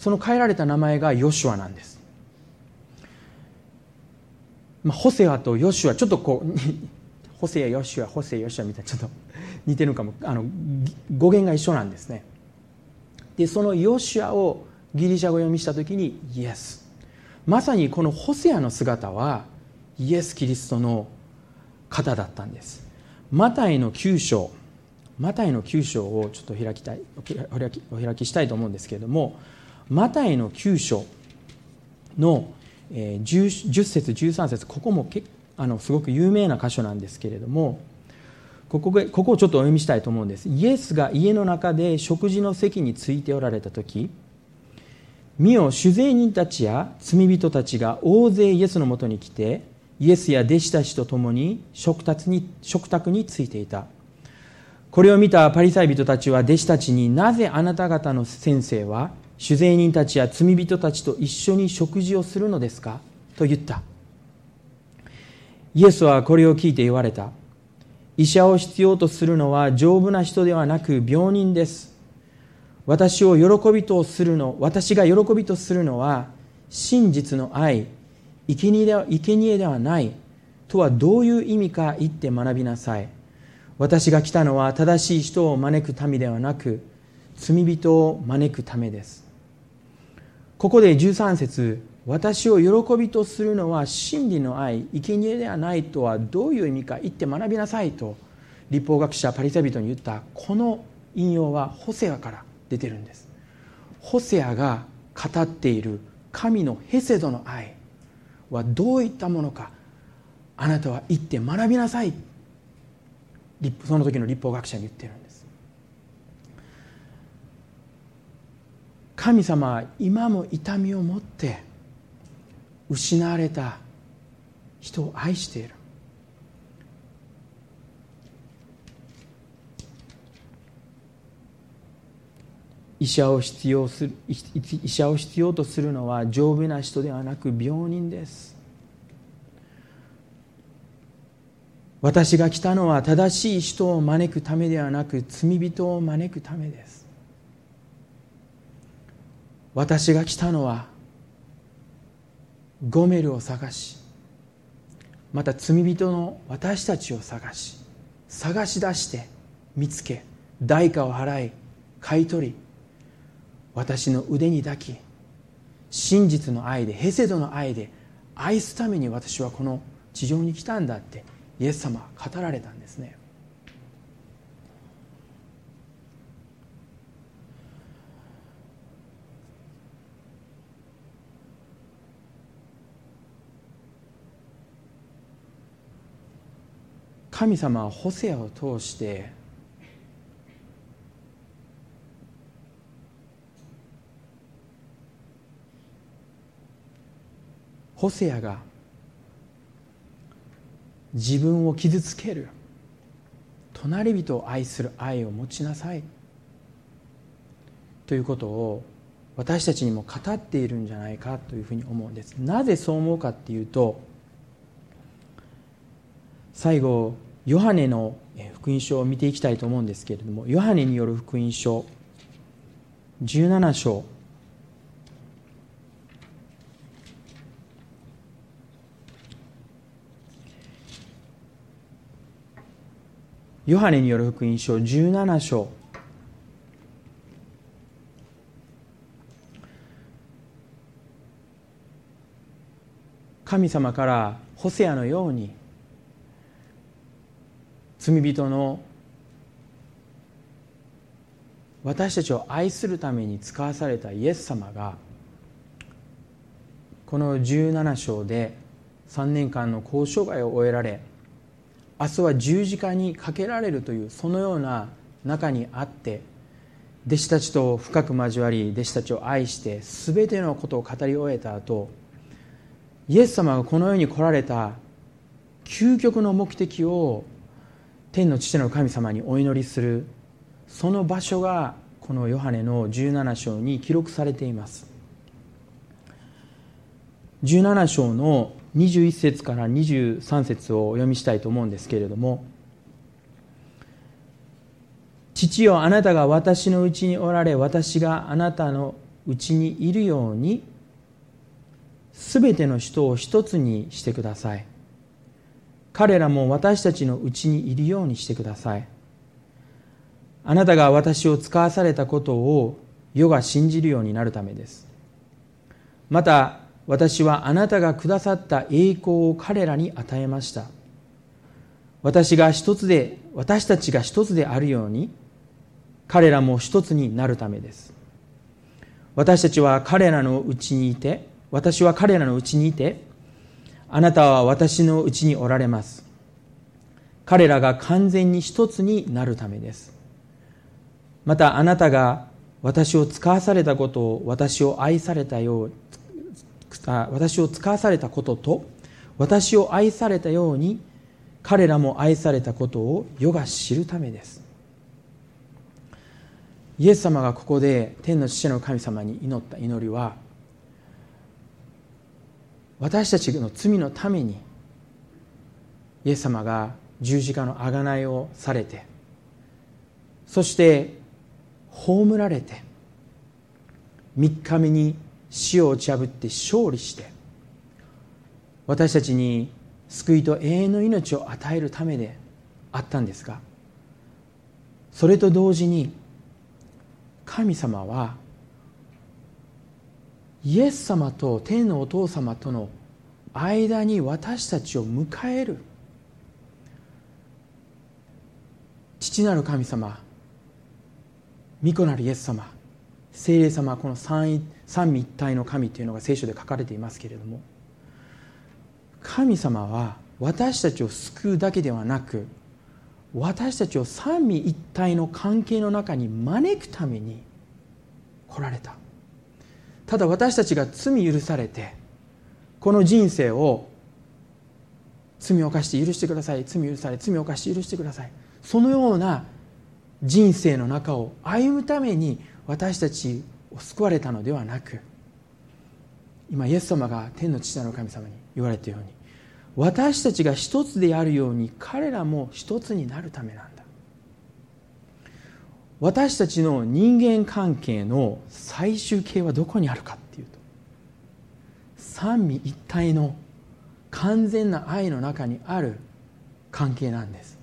その変えられた名前がヨシュアなんです、まあ、ホセアとヨシュアちょっとこう ホセアヨシュアホセアヨシュアみたいなちょっと似てるかも。あの語源が一緒なんですね。でそのヨシュアをギリシャ語読みした時にイエス。まさにこのホセアの姿はイエス・キリストの方だったんです。マタイの9章マタイの9章をちょっと開きたいお開きお開きしたいと思うんですけれどもマタイの9章の 10, 10節13節ここもけあのすごく有名な箇所なんですけれどもここここをちょっとお読みしたいと思うんです。イエスが家の中で食事の席についておられた時見よ酒税人たちや罪人たちが大勢イエスのもとに来てイエスや弟子たちと共に食卓に食卓についていた。これを見たパリサイ人たちは弟子たちになぜあなた方の先生は酒税人たちや罪人たちと一緒に食事をするのですか？と言った。イエスはこれを聞いて言われた。医者を必要とするのは丈夫な人ではなく病人です。私を喜びとするの私が喜びとするのは真実の愛生贄では生贄ではない。とはどういう意味か言って学びなさい。私が来たのは正しい人を招くためではなく罪人を招くためです。ここで13節私を喜びとするのは真理の愛生贄ではないとはどういう意味か言って学びなさいと立法学者パリサビトに言ったこの引用はホセアから出てるんです。ホセアが語っている神のヘセドの愛。はどういったものか。あなたは行って学びなさい。その時の立法学者に言ってるんです。神様は今も痛みを持って失われた人を愛している。医者を必要する医者を必要とするのは丈夫な人ではなく病人です。私が来たのは正しい人を招くためではなく罪人を招くためです。私が来たのはゴメルを探しまた罪人の私たちを探し探し出して見つけ代価を払い買い取り私の腕に抱き真実の愛でヘセドの愛で愛すために私はこの地上に来たんだってイエス様は語られたんですね。神様はホセアを通してホセアが自分を傷つける。隣人を愛する愛を持ちなさい。ということを私たちにも語っているんじゃないかというふうに思うんです。なぜそう思うかっていうと最後ヨハネの福音書を見ていきたいと思うんですけれどもヨハネによる福音書17章ヨハネによる福音書17章。神様からホセアのように罪人の私たちを愛するために使わされたイエス様がこの17章で3年間の交渉外を終えられ明日は十字架にかけられるというそのような中にあって弟子たちと深く交わり弟子たちを愛して全てのことを語り終えた後イエス様がこの世に来られた究極の目的を天の父の神様にお祈りするその場所がこのヨハネの17章に記録されています。17章の21節から23節をお読みしたいと思うんですけれども父よあなたが私のうちにおられ私があなたのうちにいるようにすべての人を一つにしてください。彼らも私たちのうちにいるようにしてください。あなたが私を使わされたことを世が信じるようになるためです。また私はあなたがくださった栄光を彼らに与えました。私が一つで私たちが一つであるように彼らも一つになるためです。私たちは彼らのうちにいて私は彼らのうちにいてあなたは私のうちにおられます。彼らが完全に一つになるためです。またあなたが私を使わされたことを私を愛されたように私を使わされたことと私を愛されたように彼らも愛されたことを世が知るためです。イエス様がここで天の父の神様に祈った祈りは私たちの罪のためにイエス様が十字架の贖いをされてそして葬られて3日目に死を打ち破って勝利して私たちに救いと永遠の命を与えるためであったんですがそれと同時に神様はイエス様と天のお父様との間に私たちを迎える父なる神様御子なるイエス様聖霊様はこの三三位一体の神というのが聖書で書かれていますけれども神様は私たちを救うだけではなく私たちを三位一体の関係の中に招くために来られた。ただ私たちが罪許されてこの人生を罪を犯して許してください罪許され罪を犯して許してくださいそのような人生の中を歩むために私たちを救われたのではなく今イエス様が天の父なる神様に言われたように私たちが一つであるように彼らも一つになるためなんだ。私たちの人間関係の最終形はどこにあるかっていうと三位一体の完全な愛の中にある関係なんです。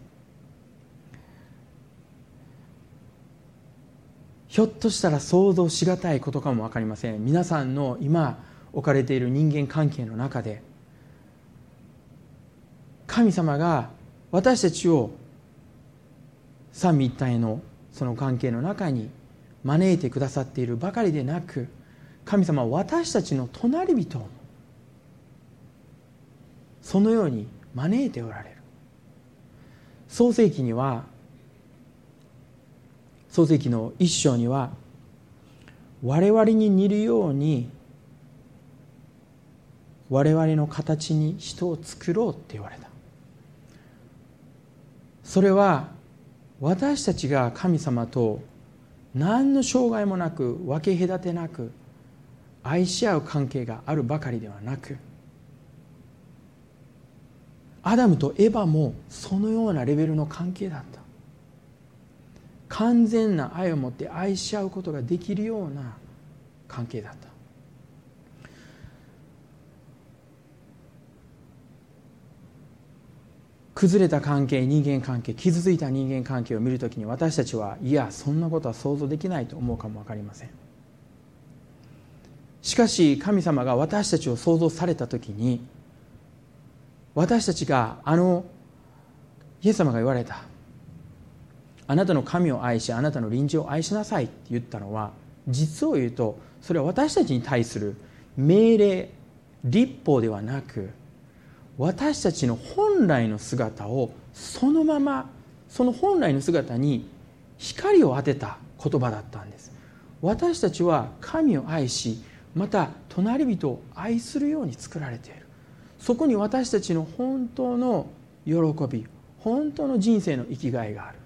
ひょっとしたら想像しがたいことかも分かりません。皆さんの今置かれている人間関係の中で神様が私たちを三位一体のその関係の中に招いてくださっているばかりでなく神様は私たちの隣人をそのように招いておられる。創世記には創世記の一章には我々に似るように我々の形に人を作ろうって言われた。それは私たちが神様と何の障害もなく分け隔てなく愛し合う関係があるばかりではなくアダムとエヴァもそのようなレベルの関係だった。完全な愛を持って愛し合うことができるような関係だった。崩れた関係人間関係傷ついた人間関係を見るときに私たちはいやそんなことは想像できないと思うかも分かりません。しかし神様が私たちを創造された時に私たちがあのイエス様が言われたあなたの神を愛しあなたの臨時を愛しなさいって言ったのは実を言うとそれは私たちに対する命令立法ではなく私たちの本来の姿をそのままその本来の姿に光を当てた言葉だったんです。私たちは神を愛しまた隣人を愛するように作られている。そこに私たちの本当の喜び本当の人生の生きがいがある。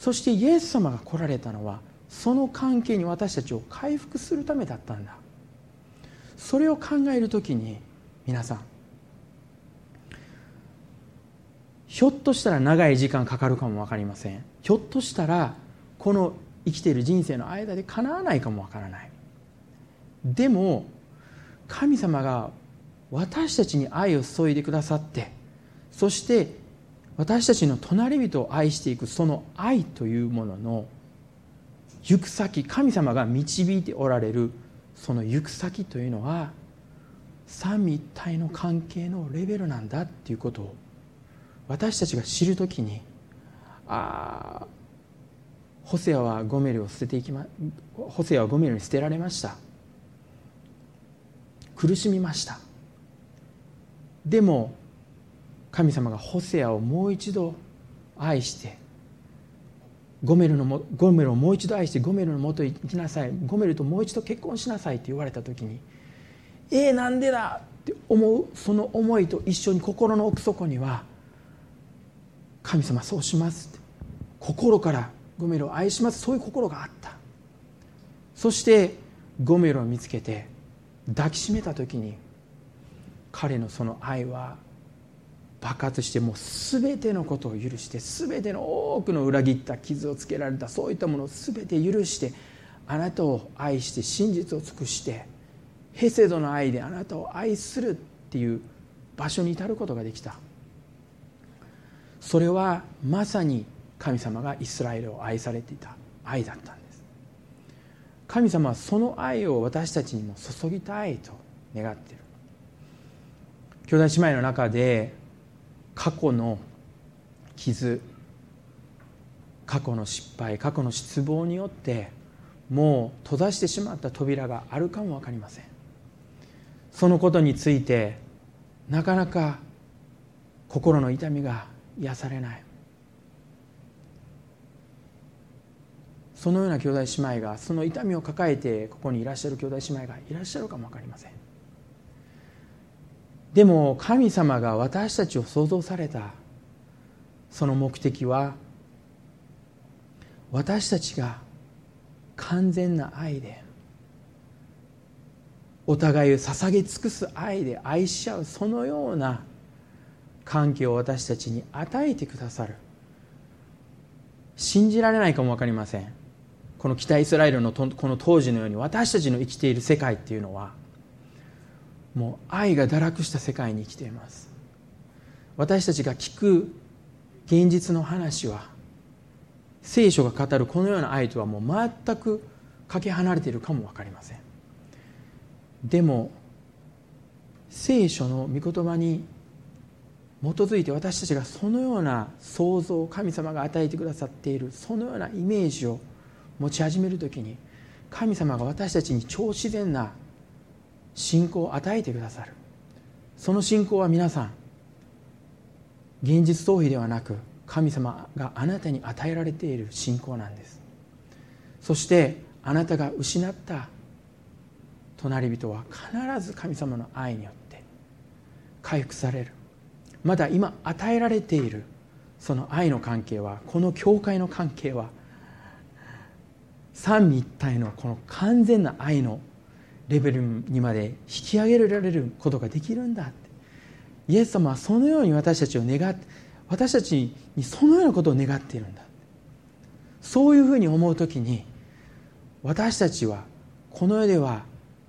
そしてイエス様が来られたのはその関係に私たちを回復するためだったんだ。それを考える時に皆さんひょっとしたら長い時間かかるかも分かりません。ひょっとしたらこの生きている人生の間でかなわないかも分からない。でも神様が私たちに愛を注いでくださってそして私たちの隣人を愛していくその愛というものの行く先神様が導いておられるその行く先というのは三位一体の関係のレベルなんだっていうことを私たちが知るときにああホセアはゴメルを捨てていきまホセアはゴメルに捨てられました。苦しみました。でも神様がホセアをもう一度愛してゴメルのもゴメルをもう一度愛してゴメルのもとへ行きなさい。ゴメルともう一度結婚しなさいって言われた時にえー、なんでだって思うその思いと一緒に心の奥底には神様そうしますって。心からゴメルを愛します。そういう心があった。そしてゴメルを見つけて抱きしめた時に彼のその愛は爆発してもう全てのことを許して全ての多くの裏切った傷をつけられたそういったものを全て許してあなたを愛して真実を尽くしてヘセドの愛であなたを愛するっていう場所に至ることができた。それはまさに神様がイスラエルを愛されていた愛だったんです。神様はその愛を私たちにも注ぎたいと願っている。兄弟姉妹の中で過去の傷過去の失敗過去の失望によってもう閉ざしてしまった扉があるかも分かりません。そのことについてなかなか心の痛みが癒されない。そのような兄弟姉妹がその痛みを抱えてここにいらっしゃる兄弟姉妹がいらっしゃるかも分かりません。でも神様が私たちを創造された。その目的は私たちが完全な愛でお互いを捧げ尽くす愛で愛し合うそのような関係を私たちに与えてくださる。信じられないかも分かりません。この北イスラエルのこの当時のように私たちの生きている世界っていうのはもう愛が堕落した世界に生きています。私たちが聞く現実の話は聖書が語るこのような愛とはもう全くかけ離れているかも分かりません。でも聖書の御言葉に基づいて私たちがそのような想像を神様が与えてくださっているそのようなイメージを持ち始める時に神様が私たちに超自然な信仰を与えてくださる。その信仰は皆さん現実逃避ではなく神様があなたに与えられている信仰なんです。そしてあなたが失った隣人は必ず神様の愛によって回復される。まだ今与えられているその愛の関係はこの教会の関係は三位一体のこの完全な愛のレベルにまで引き上げられることができるんだって。イエス様はそのように私たちを願って私たちにそのようなことを願っているんだそういうふうに思う時に私たちはこの世では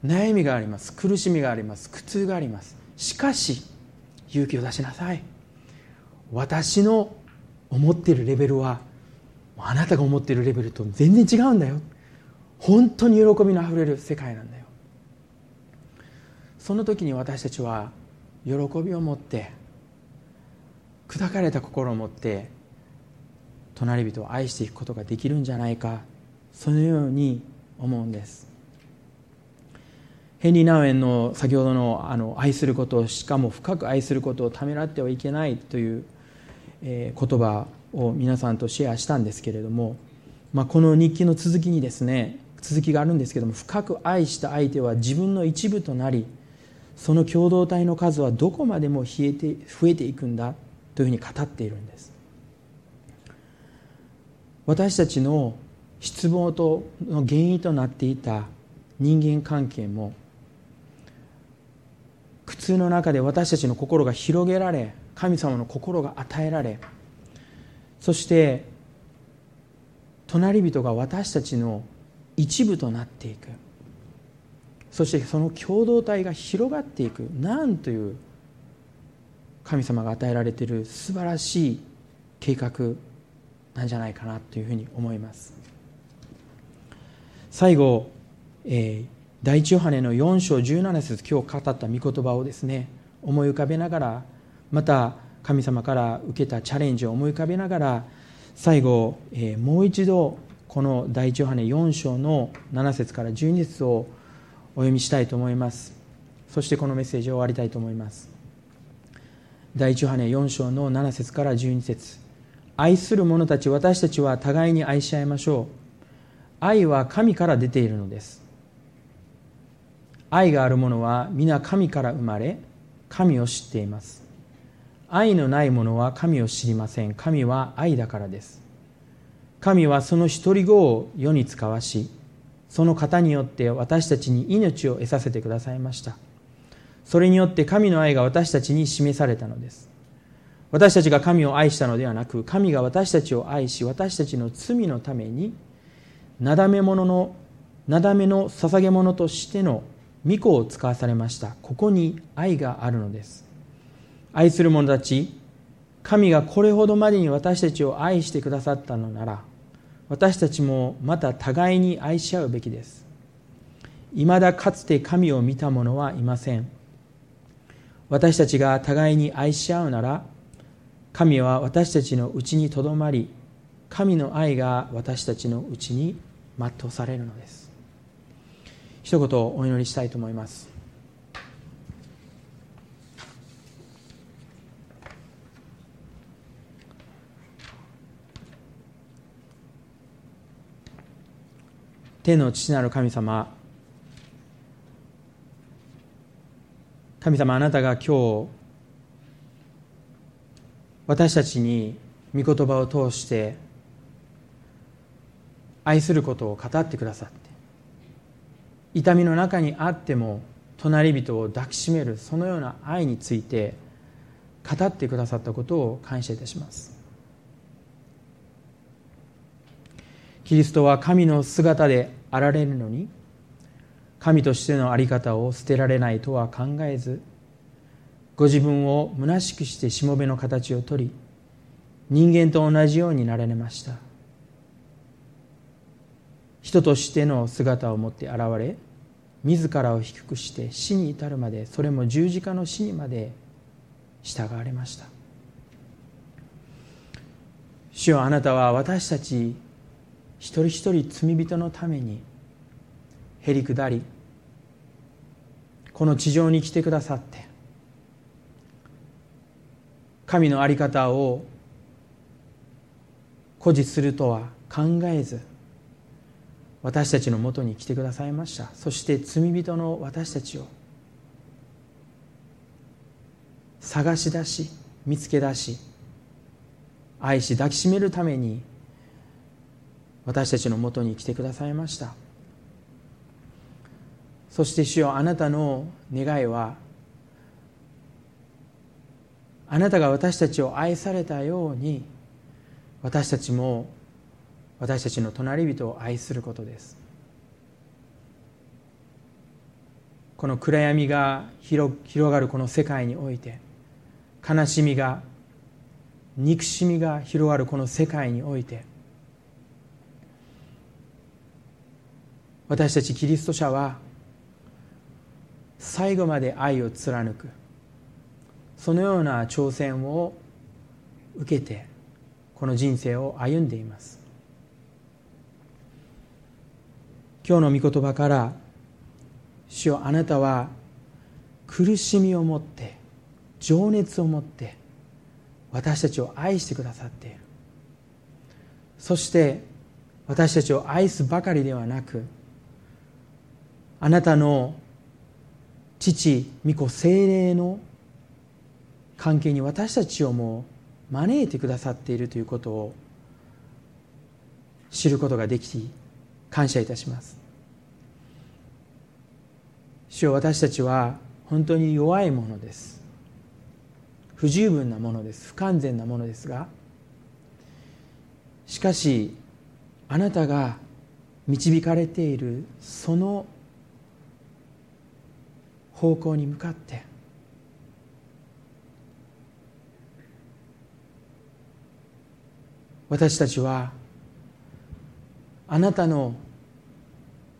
悩みがあります苦しみがあります苦痛があります。しかし勇気を出しなさい。私の思っているレベルはあなたが思っているレベルと全然違うんだよ。本当に喜びのあふれる世界なんだよ。その時に私たちは喜びを持って砕かれた心を持って隣人を愛していくことができるんじゃないかそのように思うんです。ヘンリー・ナウエンの先ほどのあの愛することしかも深く愛することをためらってはいけないという、え、言葉を皆さんとシェアしたんですけれども、まあ、この日記の続きにですね続きがあるんですけども深く愛した相手は自分の一部となりその共同体の数はどこまでも冷えて増えていくんだというふうに語っているんです。私たちの失望との原因となっていた人間関係も苦痛の中で私たちの心が広げられ神様の心が与えられそして隣人が私たちの一部となっていく。そしてその共同体が広がっていくなんという神様が与えられている素晴らしい計画なんじゃないかなというふうに思います。最後、えー、第一ヨハネの4章17節今日語った御言葉をですね思い浮かべながらまた神様から受けたチャレンジを思い浮かべながら最後、えー、もう一度この第一ヨハネ4章の7節から12節をお読みしたいと思います。そしてこのメッセージを終わりたいと思います。第一ヨハネ4章の7節から12節。愛する者たち私たちは互いに愛し合いましょう。愛は神から出ているのです。愛がある者は皆神から生まれ神を知っています。愛のない者は神を知りません。神は愛だからです。神はその一人子を世に使わしその方によって私たちに命を得させてくださいました。それによって神の愛が私たちに示されたのです。私たちが神を愛したのではなく神が私たちを愛し私たちの罪のためになだめ物のなだめの捧げ物としての御子を使わされました。ここに愛があるのです。愛する者たち神がこれほどまでに私たちを愛してくださったのなら私たちもまた互いに愛し合うべきです。いまだかつて神を見た者はいません。私たちが互いに愛し合うなら神は私たちのうちにとどまり神の愛が私たちのうちに全うされるのです。一言お祈りしたいと思います。天の父なる神様。神様あなたが今日私たちに御言葉を通して愛することを語ってくださって痛みの中にあっても隣人を抱きしめるそのような愛について語ってくださったことを感謝いたします。キリストは神の姿であられるのに神としての在り方を捨てられないとは考えずご自分を虚しくしてしもべの形をとり人間と同じようになられました。人としての姿を持って現れ自らを低くして死に至るまでそれも十字架の死にまで従われました。主よあなたは私たち一人一人罪人のためにへり下りこの地上に来てくださって神の在り方を誇示するとは考えず私たちのもとに来てくださいました。そして罪人の私たちを探し出し見つけ出し愛し抱きしめるために私たちのもとに来てくださいました。そして主よあなたの願いはあなたが私たちを愛されたように私たちも私たちの隣人を愛することです。この暗闇が広がるこの世界において悲しみが憎しみが広がるこの世界において私たちキリスト者は最後まで愛を貫く。そのような挑戦を受けてこの人生を歩んでいます。今日の御言葉から主よあなたは苦しみを持って情熱を持って私たちを愛してくださっている。そして私たちを愛すばかりではなくあなたの父御子精霊の関係に私たちをも招いてくださっているということを知ることができて感謝いたします。主よ私たちは本当に弱いものです。不十分なものです。不完全なものですがしかしあなたが導かれているその方向に向かって。私たちはあなたの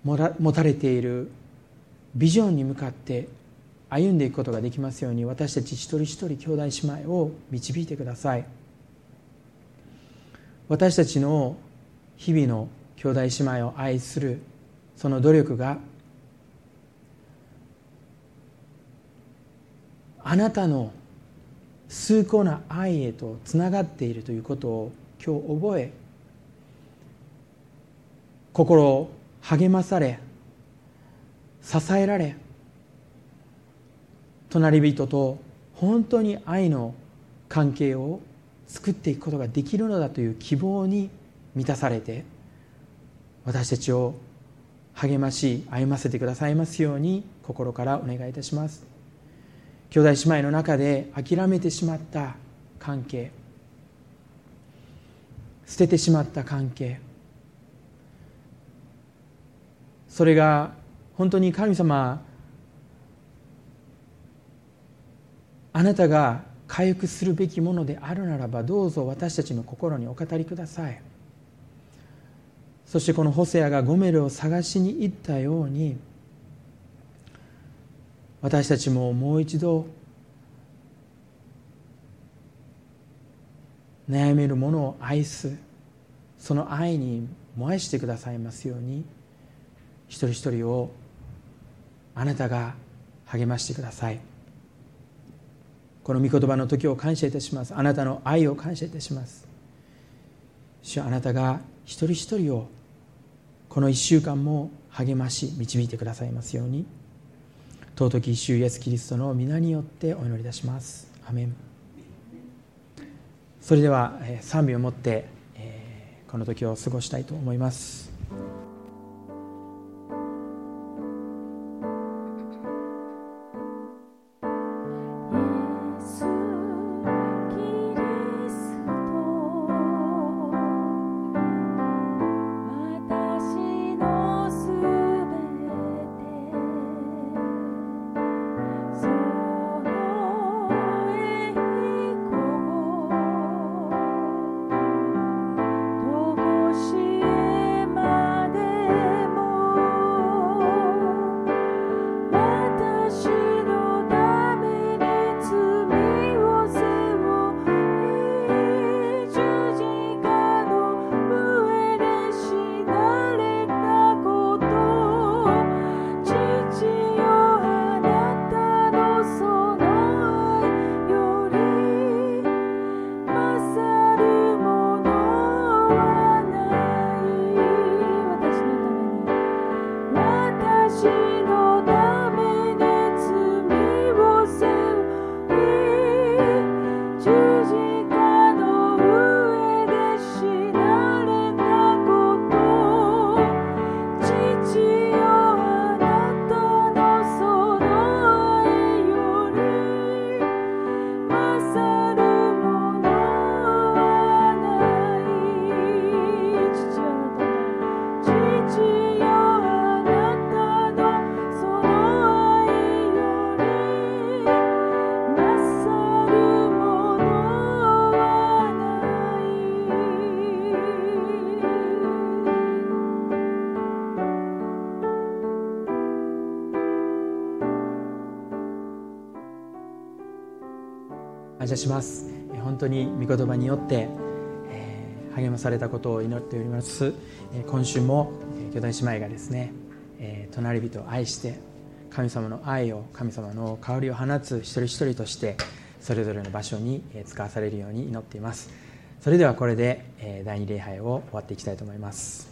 持たれているビジョンに向かって歩んでいくことができますように私たち一人一人兄弟姉妹を導いてください。私たちの日々の兄弟姉妹を愛するその努力があなたの崇高な愛へとつながっているということを今日覚え心を励まされ支えられ隣人と本当に愛の関係を作っていくことができるのだという希望に満たされて私たちを励まし歩ませてくださいますように心からお願いいたします。兄弟姉妹の中で諦めてしまった関係捨ててしまった関係。それが本当に神様あなたが回復するべきものであるならばどうぞ私たちの心にお語りください。そしてこのホセアがゴメルを探しに行ったように私たちももう一度悩める者を愛す。その愛に燃やしてくださいますように一人一人をあなたが励ましてください。この御言葉の時を感謝いたします。あなたの愛を感謝いたします。主あなたが一人一人をこの一週間も励まし導いてくださいますように。尊き主イエスキリストの皆によってお祈りいたします。アメン。それでは賛美を持ってこの時を過ごしたいと思います。します。本当に御言葉によって、え励まされたことを祈っております、え今週も兄弟姉妹がですね、え隣人を愛して神様の愛を神様の香りを放つ一人一人としてそれぞれの場所に使わされるように祈っています。それではこれで第2礼拝を終わっていきたいと思います。